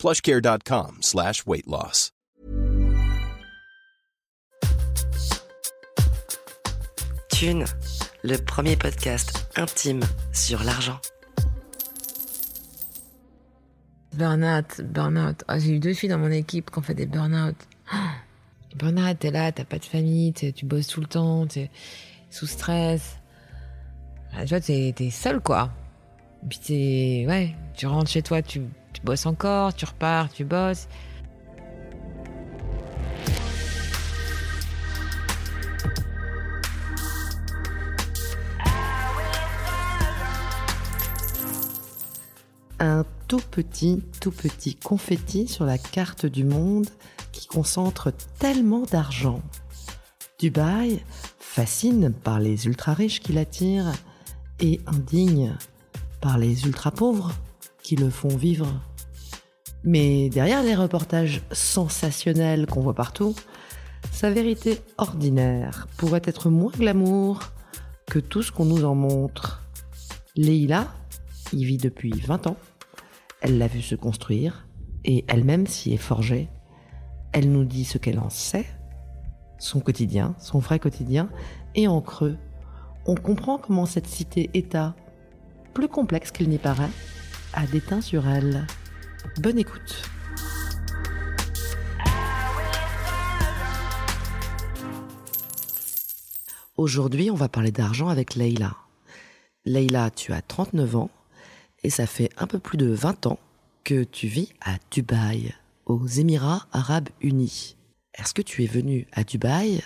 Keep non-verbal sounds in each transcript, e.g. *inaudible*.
plushcare.com slash weight loss. Thune, le premier podcast intime sur l'argent. Burnout, burnout. Ah, j'ai eu deux filles dans mon équipe qui ont fait des burn-out. *gasps* Burnout, t'es là, t'as pas de famille, tu bosses tout le temps, t'es sous stress. Ah, tu vois, t'es t'es seul, quoi. Et puis t'es, ouais, tu rentres chez toi, tu, tu bosses encore, tu repars, tu bosses. Un tout petit, tout petit confetti sur la carte du monde qui concentre tellement d'argent. Dubaï fascine par les ultra riches qui l'attirent et indigne par les ultra pauvres le font vivre. Mais derrière les reportages sensationnels qu'on voit partout, sa vérité ordinaire pourrait être moins glamour que tout ce qu'on nous en montre. Leïla y vit depuis 20 ans. Elle l'a vu se construire et elle-même s'y est forgée. Elle nous dit ce qu'elle en sait, son quotidien, son vrai quotidien, et en creux, on comprend comment cette cité-État, plus complexe qu'il n'y paraît, a déteint sur elle. Bonne écoute. Aujourd'hui, on va parler d'argent avec Leïla. Leïla, tu as 39 ans et ça fait un peu plus de 20 ans que tu vis à Dubaï, aux Émirats arabes unis. Est-ce que tu es venue à Dubaï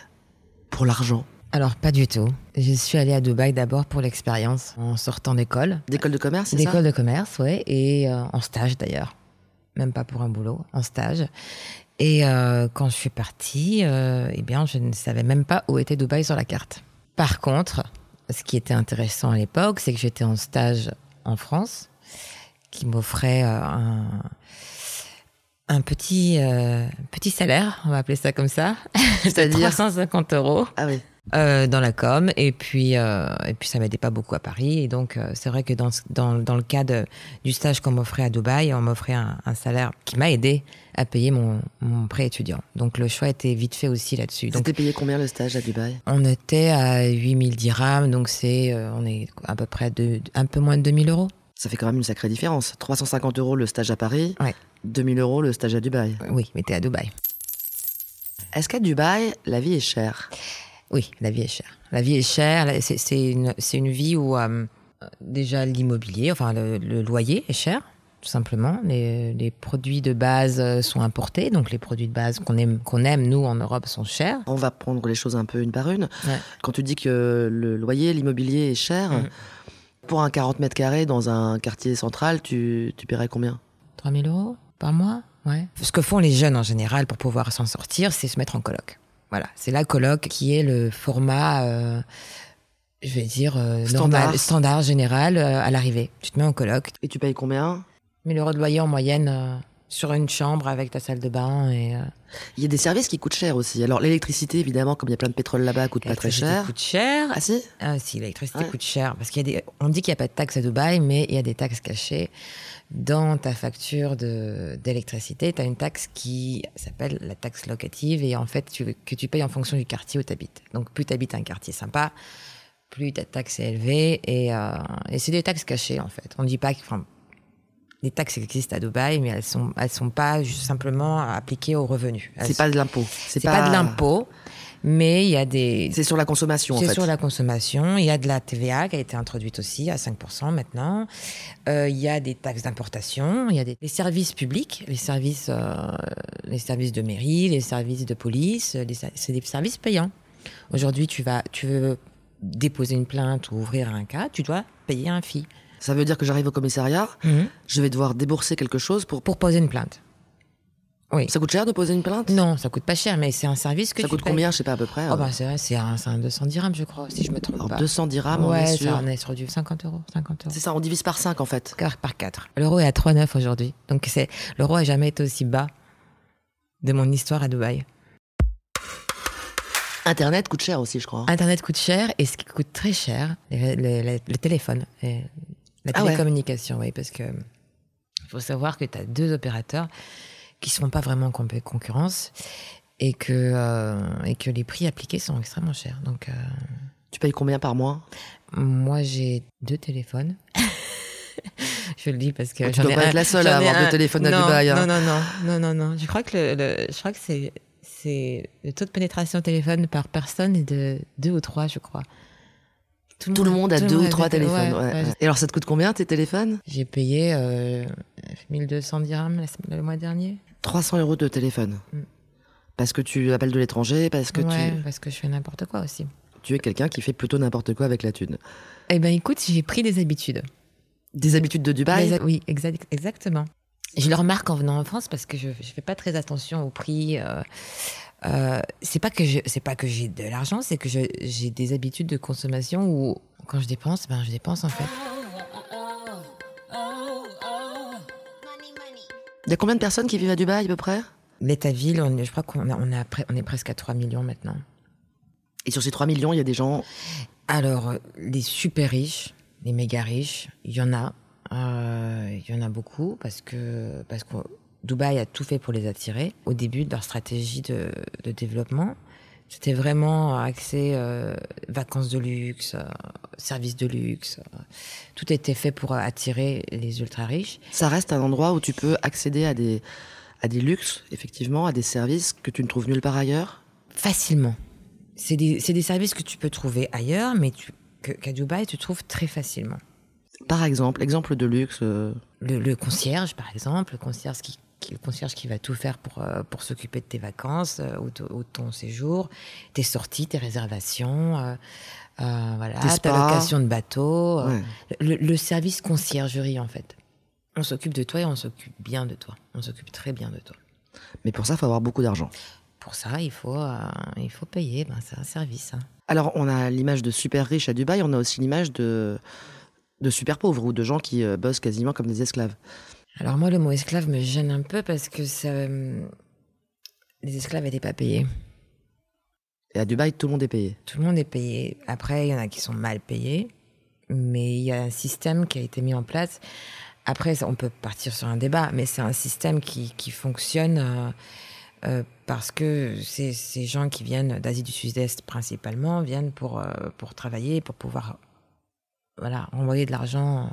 pour l'argent? Alors, pas du tout. Je suis allée à Dubaï d'abord pour l'expérience, en sortant d'école. D'école de commerce, c'est ça? D'école de commerce, ouais, et euh, en stage d'ailleurs. Même pas pour un boulot, en stage. Et euh, quand je suis partie, euh, eh bien, je ne savais même pas où était Dubaï sur la carte. Par contre, ce qui était intéressant à l'époque, c'est que j'étais en stage en France, qui m'offrait un, un petit, petit salaire, on va appeler ça comme ça, C'est-à-dire? *laughs* 350 euros Ah oui. Euh, dans la com. Et puis euh, et puis ça m'aidait pas beaucoup à Paris. Et donc euh, c'est vrai que dans, dans dans le cadre du stage qu'on m'offrait à Dubaï on m'offrait un, un salaire qui m'a aidé à payer mon, mon prêt étudiant. Donc le choix était vite fait aussi là-dessus. Donc payé combien le stage à Dubaï? on était à 8000 dirhams. Donc c'est euh, on est à peu près de, un peu moins de 2000 euros. Ça fait quand même une sacrée différence. 350 euros le stage à Paris, Ouais. 2000 euros le stage à Dubaï. oui mais t'es à Dubaï. Est-ce qu'à Dubaï, la vie est chère? Oui, la vie est chère. La vie est chère. C'est une, une vie où euh, déjà l'immobilier, enfin le, le loyer est cher, tout simplement. Les, les produits de base euh, sont importés, donc les produits de base qu'on aime, qu'on aime nous en Europe sont chers. On va prendre les choses un peu une par une. Ouais. Quand tu dis que le loyer, l'immobilier est cher, Mhm. pour un 40 mètres carrés dans un quartier central, tu, tu paierais combien? 3000 euros par mois, ouais. Ce que font les jeunes en général pour pouvoir s'en sortir, c'est se mettre en coloc. Voilà, c'est la coloc qui est le format, euh, je vais dire euh, Standard. normal, standard général euh, à l'arrivée. Tu te mets en coloc, Et tu payes combien? 1000 euros de loyer en moyenne sur une chambre avec ta salle de bain et euh, Il y a des services qui coûtent cher aussi. Alors l'électricité, évidemment, comme il y a plein de pétrole là-bas, coûte pas très l'électricité cher. coûte cher. Ah si? Ah si, l'électricité Ouais. coûte cher parce qu'il y a des on dit qu'il n'y a pas de taxes à Dubaï mais il y a des taxes cachées dans ta facture de d'électricité, tu as une taxe qui s'appelle la taxe locative et en fait tu, que tu payes en fonction du quartier où tu habites. Donc plus tu habites un quartier sympa, plus ta taxe est élevée et, euh, et c'est des taxes cachées en fait. On dit pas que enfin, les taxes existent à Dubaï mais elles sont elles sont pas juste simplement appliquées aux revenus. C'est pas de l'impôt. c'est pas... de l'impôt, mais il y a des. C'est sur la consommation, C'est sur la consommation. Il y a de la TVA qui a été introduite aussi à 5% maintenant. Euh, il y a des taxes d'importation. Il y a des les services publics, les services, euh, les services de mairie, les services de police. ser- C'est des services payants. Aujourd'hui, tu vas, tu veux déposer une plainte ou ouvrir un cas, tu dois payer un fee Ça veut dire que j'arrive au commissariat, je vais devoir débourser quelque chose pour... pour poser une plainte. Oui. Ça coûte cher de poser une plainte? Non, ça coûte pas cher, mais c'est un service que Ça tu coûte payes. combien, je sais pas à peu près Oh euh, bah c'est c'est un, c'est un 200 dirhams, je crois, si je me trompe Alors pas. 200 dirhams, on ouais, est ça, sûr. on est sur du 50 euros. 50 euros. C'est ça, on divise par 5 en fait. Par, par 4. L'euro est à 3,9 aujourd'hui. Donc c'est l'euro a jamais été aussi bas de mon histoire à Dubaï. Internet coûte cher aussi, je crois. Internet coûte cher et ce qui coûte très cher, le, le- le- le téléphone, et la Ah ouais. télécommunication, oui, parce que il faut savoir que tu as deux opérateurs qui ne sont pas vraiment en concurrence et que, euh, et que les prix appliqués sont extrêmement chers. Donc, euh, Tu payes combien par mois? moi, j'ai deux téléphones. *laughs* Je le dis parce que Oh, tu dois pas un- être la seule à avoir deux téléphones à Dubaï, hein. Non, non, non, non, non, non. Je crois que le, le- je crois que c'est, c'est le taux de pénétration téléphone par personne est de deux ou trois, je crois. Tout le monde a deux ou trois téléphones. ouais, ouais, ouais. ouais. Et alors, ça te coûte combien tes téléphones? J'ai payé euh, 1200 dirhams la semaine- le mois dernier. 300 euros de téléphone. Mm. Parce que tu appelles de l'étranger, parce que tu, parce que je fais n'importe quoi aussi. tu es quelqu'un qui fait plutôt n'importe quoi avec la thune. Eh ben, écoute, j'ai pris des habitudes. Des habitudes de Dubaï? Des- oui, exact- exactement. Je le remarque en venant en France parce que je, je fais pas très attention au prix. euh, euh, c'est pas que je, c'est pas que j'ai de l'argent, c'est que j'ai des habitudes de consommation où quand je dépense, ben je dépense en fait. Il y a combien de personnes qui vivent à Dubaï à peu près? L'état-ville, on, je crois qu'on a, on, a, pre- on est presque à 3 millions maintenant. Et sur ces 3 millions, il y a des gens? Alors, les super riches, les méga riches, il y en a. Euh, Il y en a beaucoup parce que, parce que Dubaï a tout fait pour les attirer. Au début de leur stratégie de, de développement, c'était vraiment axé euh, vacances de luxe, euh, services de luxe. euh, tout était fait pour attirer les ultra riches. Ça reste un endroit où tu peux accéder à des, à des luxes, effectivement, à des services que tu ne trouves nulle part ailleurs? Facilement. C'est des, c'est des services que tu peux trouver ailleurs, mais qu'à Dubaï, tu trouves très facilement. Par exemple, exemple de luxe. euh, le, le concierge, par exemple, le concierge qui- le concierge qui va tout faire pour, euh, pour s'occuper de tes vacances euh, ou, de, ou de ton séjour, tes sorties, tes réservations, euh, voilà, ta location de bateau, ouais. le, le service conciergerie en fait. On s'occupe de toi et on s'occupe bien de toi. On s'occupe très bien de toi. Mais pour ça, il faut avoir beaucoup d'argent. Pour ça, il faut, euh, il faut payer. Ben, c'est un service. hein. Alors, on a l'image de super riches à Dubaï, on a aussi l'image de, de super pauvres ou de gens qui euh, bossent quasiment comme des esclaves. Alors moi, le mot esclave me gêne un peu parce que ça, euh, les esclaves n'étaient pas payés. Et à Dubaï, tout le monde est payé. Tout le monde est payé. Après, il y en a qui sont mal payés, mais il y a un système qui a été mis en place. Après, on peut partir sur un débat, mais c'est un système qui, qui fonctionne euh, euh, parce que ces, ces gens qui viennent d'Asie du Sud-Est principalement viennent pour, euh, pour travailler, pour pouvoir voilà, envoyer de l'argent euh,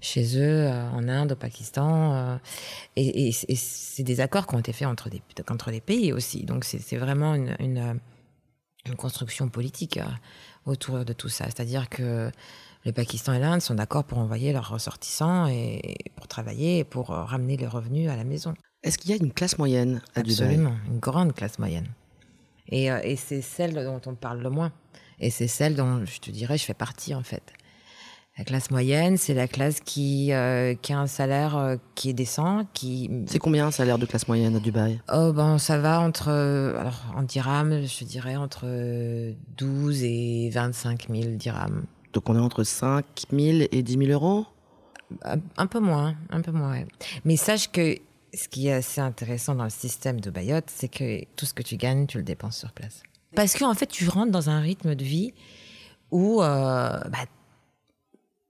chez eux, euh, en Inde, au Pakistan. euh, et et- et c'est des accords qui ont été faits entre, des, entre les pays aussi. Donc c'est vraiment une, une, une construction politique autour de tout ça. C'est-à-dire que le Pakistan et l'Inde sont d'accord pour envoyer leurs ressortissants et pour travailler et pour ramener les revenus à la maison. Est-ce qu'il y a une classe moyenne à Dubaï? Absolument, une grande classe moyenne. Et, et c'est celle dont on parle le moins. Et c'est celle dont je te dirais, je fais partie en fait. La classe moyenne, c'est la classe qui, euh, qui a un salaire euh, qui est décent, qui C'est combien un salaire de classe moyenne à Dubaï? Oh ben ça va entre euh, alors en dirhams, je dirais entre euh, 12 et 25 000 dirhams. Donc on est entre 5 000 et 10 000 euros? Un, peu moins, un peu moins. ouais. Mais sache que ce qui est assez intéressant dans le système de Bayot, c'est que tout ce que tu gagnes, tu le dépenses sur place. Parce qu'en fait, tu rentres dans un rythme de vie où euh, bah,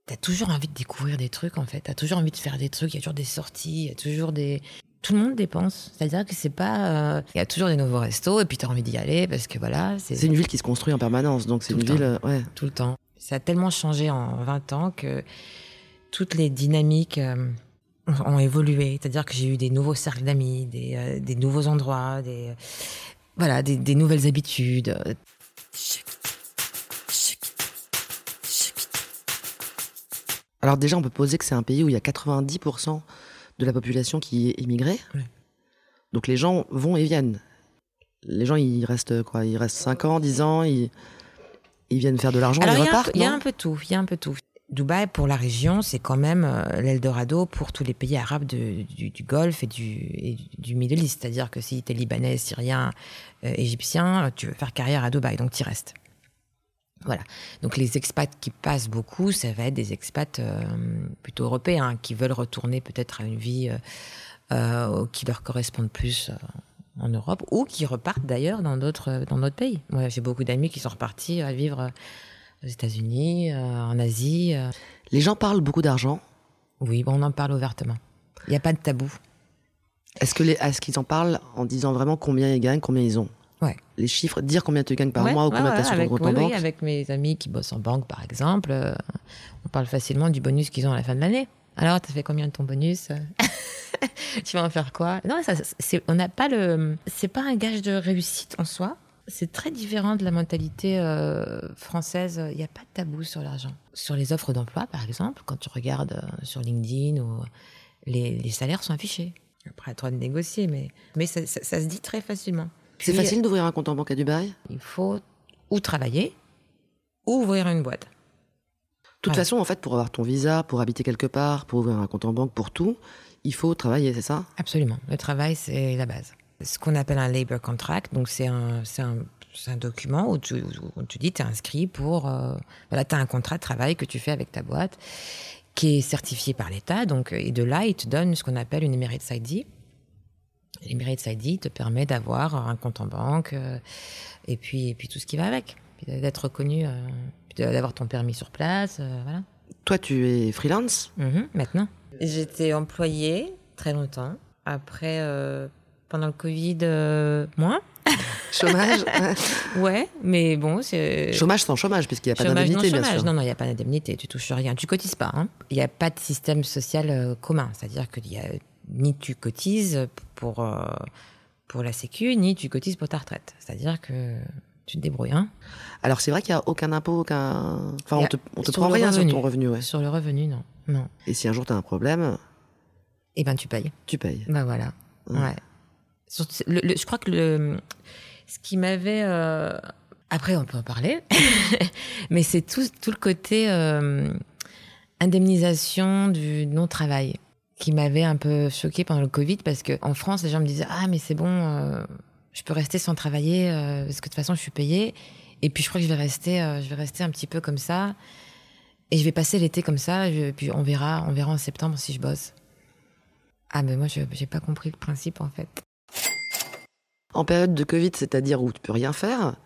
tu as toujours envie de découvrir des trucs, en fait. Tu as toujours envie de faire des trucs, il y a toujours des sorties, il y a toujours des... Tout le monde dépense. C'est-à-dire que c'est pas... euh, Il y a toujours des nouveaux restos et puis tu as envie d'y aller parce que voilà, c'est une ville qui se construit en permanence, donc c'est une le ville... euh, ouais. tout le temps. Ça a tellement changé en 20 ans que toutes les dynamiques euh, ont, évolué. C'est-à-dire que j'ai eu des nouveaux cercles d'amis, des, euh, des nouveaux endroits, des, voilà, des, des nouvelles habitudes. Alors déjà, on peut poser que c'est un pays où il y a 90% de la population qui est immigrée. Donc les gens vont et viennent. Les gens, ils restent quoi? Ils restent 5 ans, 10 ans, ils, ils viennent faire de l'argent, ils il y, a un repartent, peu- il y a un peu tout, il y a un peu tout. Dubaï, pour la région, c'est quand même euh, l'Eldorado pour tous les pays arabes de- du, du Golfe et du, et du Middle East. C'est-à-dire que si tu es libanais, syrien, euh, égyptien, tu veux faire carrière à Dubaï, donc tu restes. Voilà. Donc les expats qui passent beaucoup, ça va être des expats euh, plutôt européens qui veulent retourner peut-être à une vie euh, euh, qui leur corresponde plus en Europe ou qui repartent d'ailleurs dans d'autres dans d'autres pays. Moi, j'ai beaucoup d'amis qui sont repartis à vivre aux États-Unis, euh, en Asie. Les gens parlent beaucoup d'argent. Oui, bon, on en parle ouvertement. Il n'y a pas de tabou. Est-ce que est-ce qu'ils en parlent en disant vraiment combien ils gagnent, combien ils ont? Les chiffres, dire combien tu gagnes par Ouais, mois ou ouais, combien ouais, tu as sur ton compte oui, en oui, banque. avec mes amis qui bossent en banque, par exemple, euh, on parle facilement du bonus qu'ils ont à la fin de l'année. Alors, t'as fait combien de ton bonus? *laughs* Tu vas en faire quoi? Non, ça, c'est, on n'a pas le. C'est pas un gage de réussite en soi. C'est très différent de la mentalité euh, française. Il n'y a pas de tabou sur l'argent. Sur les offres d'emploi, par exemple, quand tu regardes euh, sur LinkedIn, ou les, les salaires sont affichés. Après, à toi de négocier, mais, mais ça, ça- ça se dit très facilement. C'est facile d'ouvrir un compte en banque à Dubaï? Il faut ou travailler ou ouvrir une boîte. De toute Voilà. façon, en fait, pour avoir ton visa, pour habiter quelque part, pour ouvrir un compte en banque, pour tout, il faut travailler, c'est ça? Absolument. Le travail, c'est la base. Ce qu'on appelle un labor contract, donc c'est un, c'est un, un document où tu, où tu dis tu es inscrit pour. euh, voilà, tu as un contrat de travail que tu fais avec ta boîte qui est certifié par l'État. Donc, et de là, il te donne ce qu'on appelle une Emirates ID. L'Emirates ID te permet d'avoir un compte en banque euh, et, puis, et puis tout ce qui va avec. D'être reconnu, euh, d'avoir ton permis sur place. euh, voilà. Toi, tu es freelance? Mhm, maintenant. J'étais employée très longtemps. Après, euh, pendant le Covid, euh, moins. *laughs* Chômage Ouais, mais bon, c'est. Chômage sans chômage, puisqu'il n'y a pas d'indemnité, bien sûr. Non, non, il n'y a pas d'indemnité, tu touches rien, tu cotises pas. hein. Il n'y a pas de système social euh, commun, c'est-à-dire que y a, ni tu cotises pour, euh, pour la sécu, ni tu cotises pour ta retraite. C'est-à-dire que tu te débrouilles. Hein. Alors, c'est vrai qu'il n'y a aucun impôt, aucun. Enfin, on te, on te prend rien revenu. sur ton revenu, ouais. Sur le revenu, non. Non. Et si un jour tu as un problème, Eh ben, tu payes. tu payes. Bah voilà. Ouais. Ouais. Surtout, le- le- je crois que le, ce qui m'avait. euh, Après, on peut en parler. *laughs* Mais c'est tout, tout le côté euh, indemnisation du non-travail qui m'avait un peu choqué pendant le Covid parce qu'en France, les gens me disaient Ah, mais c'est bon, euh, je peux rester sans travailler euh, parce que de toute façon, je suis payée. Et puis, je crois que je vais rester, euh, je vais rester un petit peu comme ça. Et je vais passer l'été comme ça. je- puis, on verra, on verra en septembre si je bosse. Ah, mais moi, je j'ai pas compris le principe en fait. En période de Covid, c'est-à-dire où tu peux rien faire,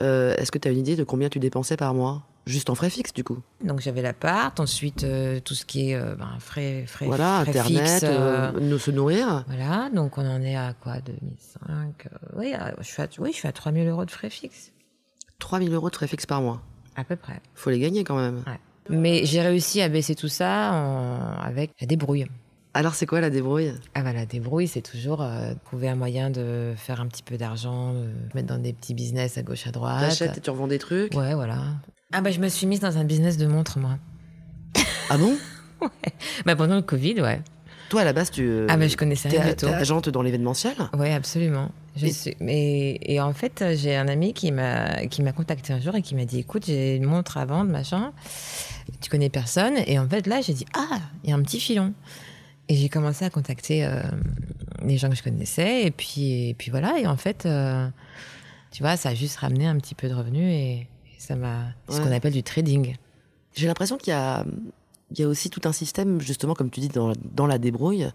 est-ce que tu as une idée de combien tu dépensais par mois? Juste en frais fixes, du coup. Donc j'avais l'appart, ensuite euh, tout ce qui est euh, ben, frais, frais, voilà, frais Internet, fixes, euh, euh, nous se nourrir. Voilà, donc on en est à quoi 2005 euh, Oui, je suis à, oui, je suis à 3000 euros de frais fixes, 3000 euros de frais fixes par mois. à peu près. Faut les gagner quand même. Ouais. Mais j'ai réussi à baisser tout ça en- avec la débrouille. Alors, c'est quoi la débrouille? Ah bah la débrouille, c'est toujours euh, trouver un moyen de faire un petit peu d'argent, mettre dans des petits business à gauche à droite. T'achètes et tu revends des trucs? Ouais, voilà. Ah bah je me suis mise dans un business de montres, moi. Ah bon? *laughs* Bah pendant le Covid, ouais. Toi, à la base, tu. Ah bah je connaissais T'es rien du t'es tout. agente dans l'événementiel? Oui, absolument. Je Et- suis... mais... Et en fait, j'ai un ami qui m'a qui m'a contacté un jour et qui m'a dit écoute, j'ai une montre à vendre, machin. Tu connais personne Et en fait, là, j'ai dit ah, il y a un petit filon. Et j'ai commencé à contacter euh, les gens que je connaissais. Et puis, et puis voilà. Et en fait, euh, tu vois, ça a juste ramené un petit peu de revenus et ça m'a. Ce qu'on appelle du trading. J'ai l'impression qu'il y a, il y a aussi tout un système, justement, comme tu dis, dans, dans la débrouille,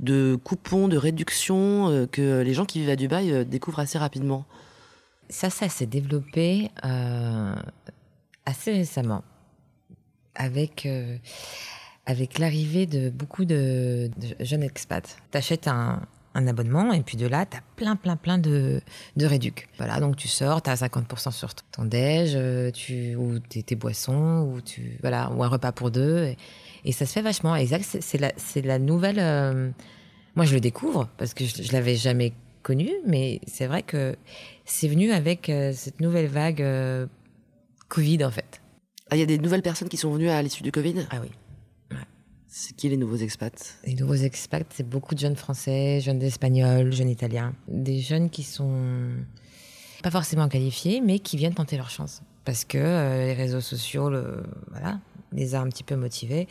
de coupons, de réductions euh, que les gens qui vivent à Dubaï euh, découvrent assez rapidement. Ça, ça s'est développé euh, assez récemment avec, avec l'arrivée de beaucoup de, de jeunes expats. Tu achètes un, un abonnement et puis de là, tu as plein, plein, plein de, de. Voilà, donc tu sors, tu as 50% sur ton déj, euh, tu, ou tes, tes boissons, ou, tu, voilà, ou un repas pour deux. Et, et ça se fait vachement. Exact, c'est la, c'est la nouvelle. euh, moi, je le découvre parce que je, je l'avais jamais connu, mais c'est vrai que c'est venu avec euh, cette nouvelle vague euh, Covid, en fait. Ah, il y a des nouvelles personnes qui sont venues à l'issue du Covid? Ah oui. C'est qui les nouveaux expats? Les nouveaux expats, c'est beaucoup de jeunes Français, jeunes Espagnols, jeunes Italiens. Des jeunes qui sont pas forcément qualifiés, mais qui viennent tenter leur chance. Parce que euh, les réseaux sociaux voilà, les a un petit peu motivés.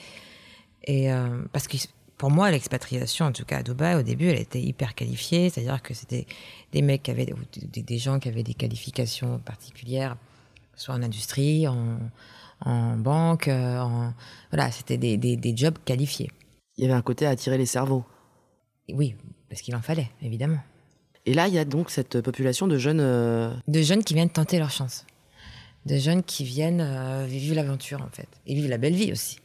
Et euh, parce que pour moi, l'expatriation, en tout cas à Dubaï, au début, elle était hyper qualifiée, c'est-à-dire que c'était des mecs qui avaient, des, gens qui avaient des qualifications particulières, soit en industrie, en, en banque, euh, en, voilà, c'était des, des, des jobs qualifiés. Il y avait un côté à attirer les cerveaux. Oui, parce qu'il en fallait, évidemment. Et là, il y a donc cette population de jeunes. Euh, De jeunes qui viennent tenter leur chance. De jeunes qui viennent euh, vivre l'aventure, en fait. Et vivre la belle vie aussi.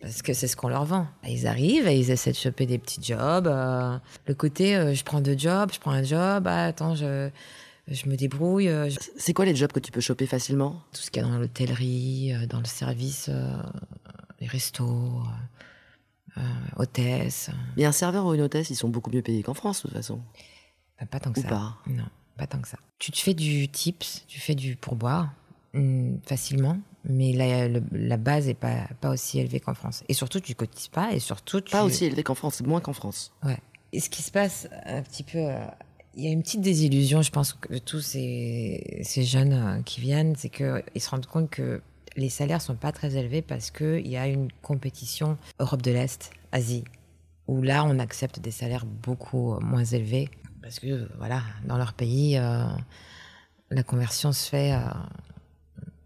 Parce que c'est ce qu'on leur vend. Ils arrivent et ils essaient de choper des petits jobs. euh, le côté, je prends deux jobs, je prends un job, ah, attends, je, je me débrouille. euh, je- C'est quoi les jobs que tu peux choper facilement? Tout ce qu'il y a dans l'hôtellerie, euh, dans le service, euh, les restos, hôtesses. Mais un serveur ou une hôtesse, ils sont beaucoup mieux payés qu'en France, de toute façon. Bah, pas tant que Ou ça. pas Non, pas tant que ça. Tu te fais du tips, tu fais du pourboire hum, facilement, mais la, le- la base est pas, pas aussi élevée qu'en France. Et surtout, tu cotises pas, et surtout, tu... Pas aussi élevé qu'en France, c'est moins qu'en France. Ouais. Et ce qui se passe un petit peu, il y a une petite désillusion, je pense, de tous ces, jeunes euh, qui viennent, c'est qu'ils se rendent compte que les salaires sont pas très élevés parce qu'il y a une compétition Europe de l'Est, Asie, où là, on accepte des salaires beaucoup euh, moins élevés parce que, voilà, dans leur pays, euh, la conversion se fait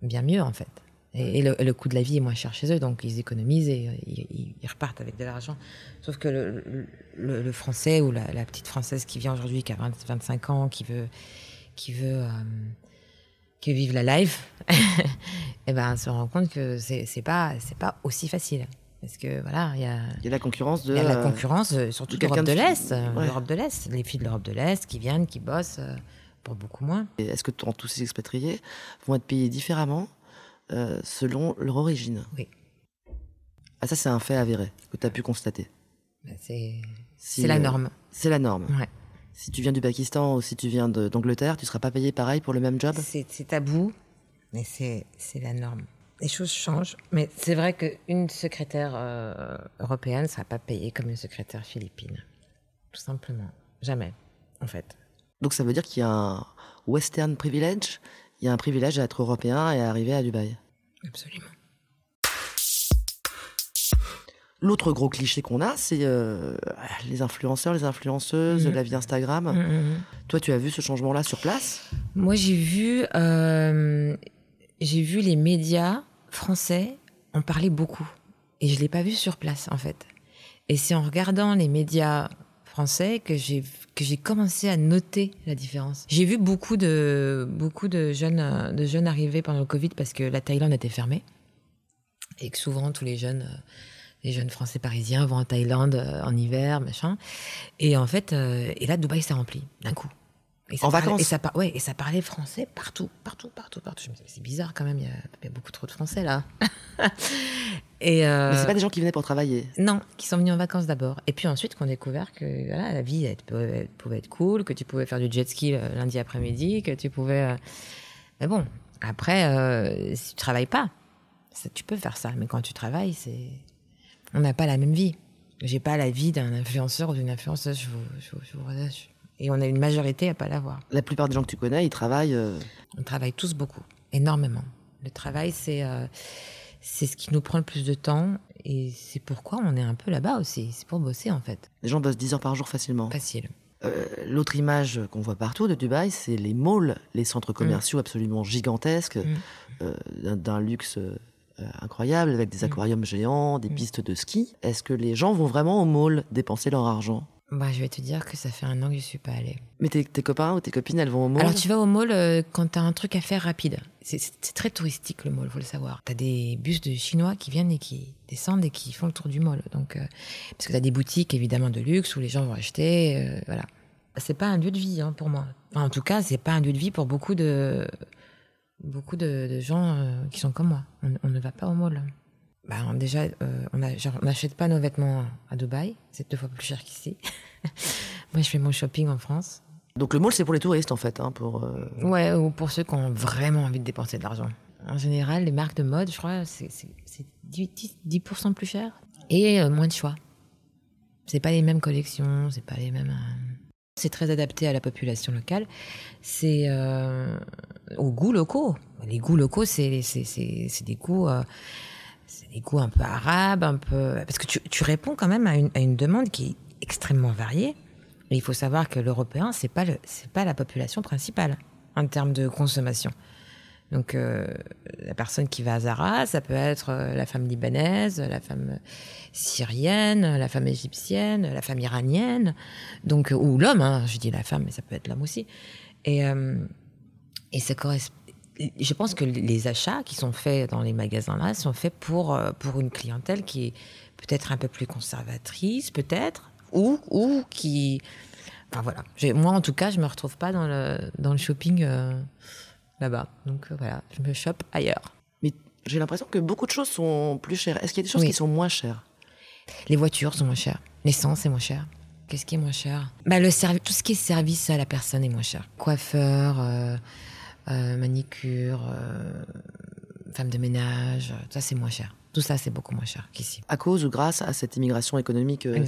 bien mieux, en fait. Et, et le, le coût de la vie est moins cher chez eux, donc ils économisent et euh, ils, repartent avec de l'argent. Sauf que le, le- le français ou la, la petite française qui vient aujourd'hui, qui a 20, 25 ans, qui veut, qui veut, euh, qui veut vivre la life, *laughs* et ben, se rend compte que c'est pas, c'est pas aussi facile. Parce que voilà, il y a, Il y a la concurrence de. il y a la concurrence, euh, surtout de l'Europe de de- l'Est. Ouais. L'Europe de l'Est, les filles de l'Europe de l'Est qui viennent, qui bossent pour beaucoup moins. Est-ce que tous ces expatriés vont être payés différemment euh, selon leur origine Oui. Ah, ça, c'est un fait avéré que tu as pu constater. Ben, c'est Si, la euh, norme. C'est la norme. Ouais. Si tu viens du Pakistan ou si tu viens d'Angleterre, tu seras pas payé pareil pour le même job? C'est tabou, mais c'est c'est la norme. Les choses changent, mais c'est vrai qu'une secrétaire euh, européenne ne sera pas payée comme une secrétaire philippine. Tout simplement. Jamais, en fait. Donc ça veut dire qu'il y a un Western privilege, il y a un privilège à être européen et à arriver à Dubaï. Absolument. L'autre gros cliché qu'on a, c'est euh, les influenceurs, les influenceuses, Mhm. la vie Instagram. Mm, mm, mm. Toi, tu as vu ce changement-là sur place? Moi, j'ai vu, euh, j'ai vu les médias français en parler beaucoup. Et je l'ai pas vu sur place, en fait. Et c'est en regardant les médias français que j'ai que j'ai commencé à noter la différence. J'ai vu beaucoup de beaucoup de jeunes euh, de jeunes arriver pendant le Covid parce que la Thaïlande était fermée et que souvent tous les jeunes euh, les jeunes Français parisiens vont en Thaïlande euh, en hiver, machin. Et en fait, et là Dubaï s'est rempli d'un coup. Et ça En parlait- vacances et ça, ouais, et ça parlait français partout, partout, partout, partout. Je me disais, c'est bizarre quand même, il y, a, il y a beaucoup trop de français là. *laughs* et euh, Mais c'est pas des gens qui venaient pour travailler. non, qui sont venus en vacances d'abord. Et puis ensuite, qu'on a découvert que voilà, la vie elle pouvait, elle pouvait être cool, que tu pouvais faire du jet ski le lundi après-midi, que tu pouvais. euh, Mais bon, après, euh, si tu travailles pas, ça, tu peux faire ça. Mais quand tu travailles, c'est. On n'a pas la même vie. J'ai pas la vie d'un influenceur ou d'une influenceuse, je vous, je vous- je vous rassure. Et on a une majorité à pas l'avoir. La plupart des gens que tu connais, ils travaillent. euh, On travaille tous beaucoup, énormément. Le travail, c'est euh, c'est ce qui nous prend le plus de temps et c'est pourquoi on est un peu là-bas aussi. C'est pour bosser en fait. les gens bossent 10 heures par jour facilement. Facile. Euh, L'autre image qu'on voit partout de Dubaï, c'est les malls, les centres commerciaux absolument gigantesques, Mm. euh, d'un- luxe euh, incroyable, avec des aquariums géants, des Mm. pistes de ski. Est-ce que les gens vont vraiment au mall dépenser leur argent? Bah, je vais te dire que ça fait un an que je suis pas allée. Mais tes, tes copains ou tes copines, elles vont au mall Alors tu vas au mall euh, quand t'as un truc à faire rapide. C'est- très touristique le mall, faut le savoir. T'as des bus de Chinois qui viennent et qui descendent et qui font le tour du mall. Donc euh, parce que t'as des boutiques évidemment de luxe où les gens vont acheter, euh, voilà. C'est pas un lieu de vie hein, pour moi. Enfin, en tout cas, c'est pas un lieu de vie pour beaucoup de beaucoup de, de gens euh, qui sont comme moi. On, on ne va pas au mall. Bah, on- déjà, euh, on n'achète pas nos vêtements à Dubaï. C'est deux fois plus cher qu'ici. *laughs* moi, je fais mon shopping en France. Donc le mall, c'est pour les touristes, en fait. Hein, pour, euh, Ouais, ou pour ceux qui ont vraiment envie de dépenser de l'argent. En général, les marques de mode, je crois, c'est c'est- c'est 10%, 10% plus cher. Et euh, moins de choix. C'est pas les mêmes collections, c'est pas les mêmes. C'est très adapté à la population locale. C'est aux goûts locaux. Les goûts locaux, c'est des goûts. C'est des goûts un peu arabes, un peu parce que tu, tu réponds quand même à une, à une demande qui est extrêmement variée. Et il faut savoir que l'européen c'est pas pas la population principale en termes de consommation. Donc euh, la personne qui va à Zara, ça peut être euh, la femme libanaise, la femme syrienne, la femme égyptienne, la femme iranienne, donc euh, ou l'homme. Hein, je dis la femme, mais ça peut être l'homme aussi. Et et ça correspond. Je pense que les achats qui sont faits dans les magasins là sont faits pour euh, pour une clientèle qui est peut-être un peu plus conservatrice, peut-être, ou ou qui, enfin voilà. Moi en tout cas, je me retrouve pas dans le dans le shopping euh, là-bas. Donc euh, voilà, je me chope ailleurs. Mais j'ai l'impression que beaucoup de choses sont plus chères. Est-ce qu'il y a des choses Oui. qui sont moins chères? Les voitures sont moins chères. L'essence est moins cher. Qu'est-ce qui est moins cher? Bah, le Tout ce qui est service à la personne est moins cher. Coiffeur, euh, euh, manicure, euh, femme de ménage, euh, ça c'est moins cher. Tout ça c'est beaucoup moins cher qu'ici. À cause ou grâce à cette immigration économique euh,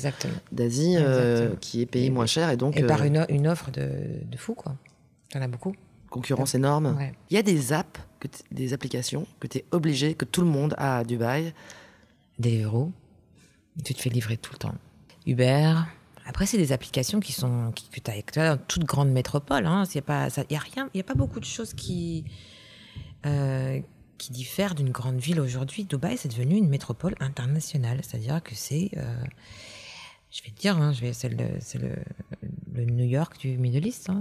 d'Asie qui est payée Et- moins cher et donc Et par une, offre de, de fou, quoi. T'en as beaucoup. concurrence énorme. Ouais. Il y a des apps, que des applications que tu es obligé, que tout le monde a à Dubaï. Deliveroo, tu te fais livrer tout le temps. Uber. Après, c'est des applications qui sont qui, que tu as dans toute grande métropole. Il hein. n'y a a rien, il y a pas beaucoup de choses qui euh, qui diffèrent d'une grande ville aujourd'hui. Dubaï, c'est devenu une métropole internationale, c'est-à-dire que c'est, euh, je vais te dire, hein, je vais, c'est le, c'est le, le New York du Middle East. hein.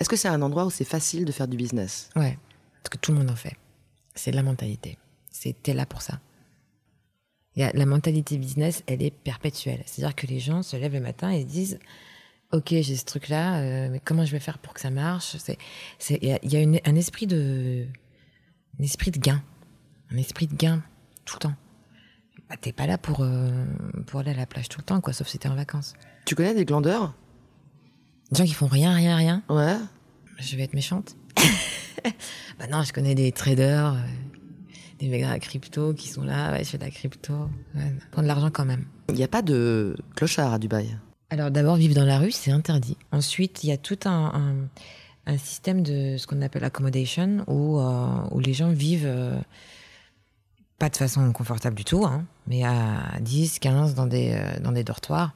Est-ce que c'est un endroit où c'est facile de faire du business? Ouais, parce que tout le monde en fait. C'est de la mentalité. T'es là pour ça. Y a, la mentalité business, elle est perpétuelle. C'est-à-dire que les gens se lèvent le matin et se disent Ok, j'ai ce truc-là, euh, mais comment je vais faire pour que ça marche? C'est, c'est, il y a, y a une- un esprit de, un esprit de gain, un esprit de gain tout le temps. Bah, t'es pas là pour euh, pour aller à la plage tout le temps, quoi, sauf si t'es en vacances. Tu connais des glandeurs? Des gens qui font rien, rien, rien? Ouais. Je vais être méchante. *laughs* bah non, je connais des traders, euh, des mecs à crypto qui sont là, ouais, je fais de la crypto. Ouais, prendre de l'argent quand même. Il n'y a pas de clochard à Dubaï. Alors d'abord, vivre dans la rue, c'est interdit. Ensuite, il y a tout un, un, un système de ce qu'on appelle accommodation, où, euh, où les gens vivent euh, pas de façon confortable du tout, hein, mais à 10, 15 dans des, euh, dans des dortoirs.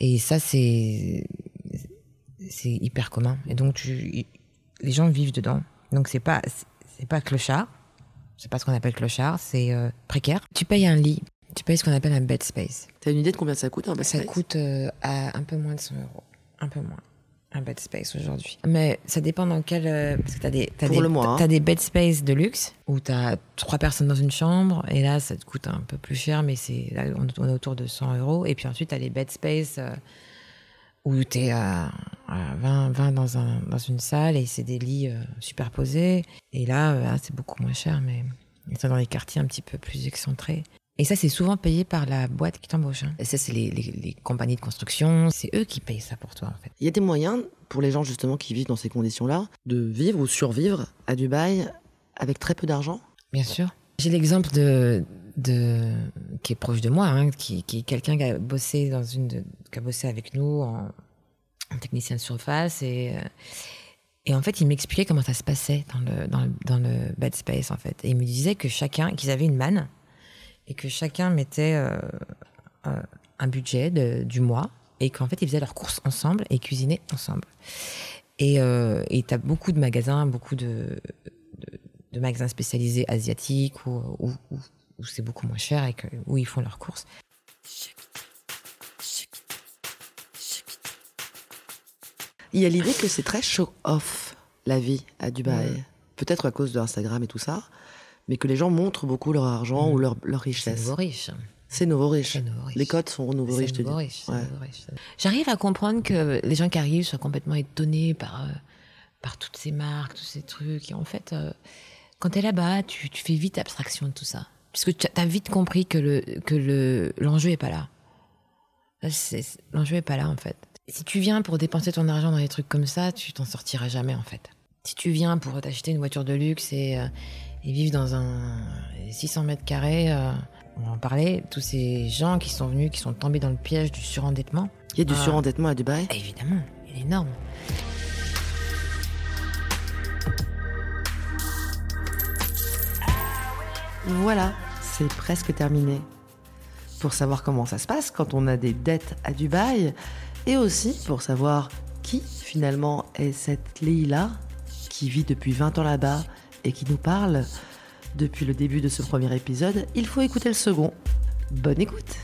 Et ça, c'est c'est hyper commun. Et donc, tu, les gens vivent dedans. Donc, c'est pas, c'est pas clochard. C'est pas ce qu'on appelle clochard, c'est euh, précaire. Tu payes un lit, tu payes ce qu'on appelle un bed space. T'as une idée de combien ça coûte un bed Ça space coûte euh, à un peu moins de 100 euros. Un peu moins. Un bed space aujourd'hui. Mais ça dépend dans quel. euh, parce que t'as des. T'as Pour des, le mois, hein. T'as des bed space de luxe où t'as trois personnes dans une chambre et là ça te coûte un peu plus cher, mais c'est là on, on est autour de 100 euros. Et puis ensuite t'as les bed space où t'es à, à 20, 20 dans, un, dans une salle et c'est des lits euh, superposés. Et là, euh, ah, c'est beaucoup moins cher, mais c'est dans les quartiers un petit peu plus excentrés. Et ça, c'est souvent payé par la boîte qui t'embauche. hein. Et ça, c'est les, les- les compagnies de construction. C'est eux qui payent ça pour toi, en fait. Il y a des moyens pour les gens justement qui vivent dans ces conditions-là de vivre ou survivre à Dubaï avec très peu d'argent? Bien sûr. J'ai l'exemple de, de qui est proche de moi, hein, qui, qui est quelqu'un qui a bossé dans une, de- qui a bossé avec nous en, en technicien de surface et euh, et en fait, il m'expliquait comment ça se passait dans le dans le, dans le bed space en fait. Et il me disait que chacun, qu'ils avaient une manne et que chacun mettait euh, euh, un budget du mois et qu'en fait ils faisaient leurs courses ensemble et cuisinaient ensemble. Et euh, et t'as beaucoup de magasins, beaucoup de, de, de magasins spécialisés asiatiques où, où, où- où c'est beaucoup moins cher et que, où ils font leurs courses. Il y a l'idée que c'est très show-off la vie à Dubaï. Peut-être à cause de Instagram et tout ça, mais que les gens montrent beaucoup leur argent ou leur, leur C'est richesse. nouveau riche. C'est nouveau riche. C'est nouveau riche. Les codes sont nouveau riches, C'est je te nouveau dis. riche, Ouais. riche. J'arrive à comprendre que les gens qui arrivent soient complètement étonnés par, euh, par toutes ces marques, tous ces trucs. Et en fait, euh, quand tu es là-bas, tu, tu fais vite abstraction de tout ça. Puisque tu as vite compris que le que le l'enjeu est pas là. L'enjeu est pas là, en fait. Si tu viens pour dépenser ton argent dans des trucs comme ça, tu t'en sortiras jamais, en fait. Si tu viens pour t'acheter une voiture de luxe et, euh, et vivre dans un 600 mètres carrés, euh, on va en parlait, tous ces gens qui sont venus, qui sont tombés dans le piège du surendettement, Il y a du Ah. surendettement à Dubaï? évidemment, il est énorme. Voilà, c'est presque terminé. Pour savoir comment ça se passe quand on a des dettes à Dubaï, et aussi pour savoir qui finalement est cette Leila qui vit depuis 20 ans là-bas et qui nous parle depuis le début de ce premier épisode, il faut écouter le second. Bonne écoute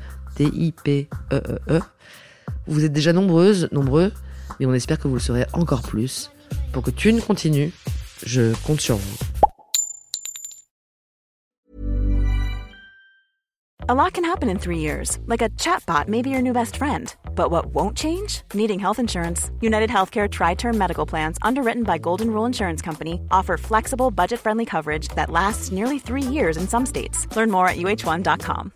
T-I-P-E-E-E. Vous êtes déjà nombreuses, nombreux, mais on espère que vous le serez encore plus. Pour que Thune continue, je compte sur vous. A lot can happen in three years, like a chatbot may be your new best friend. But what won't change? Needing health insurance. United Healthcare Tri Term Medical Plans, underwritten by Golden Rule Insurance Company, offer flexible, budget friendly coverage that lasts nearly three years in some states. Learn more at uh1.com.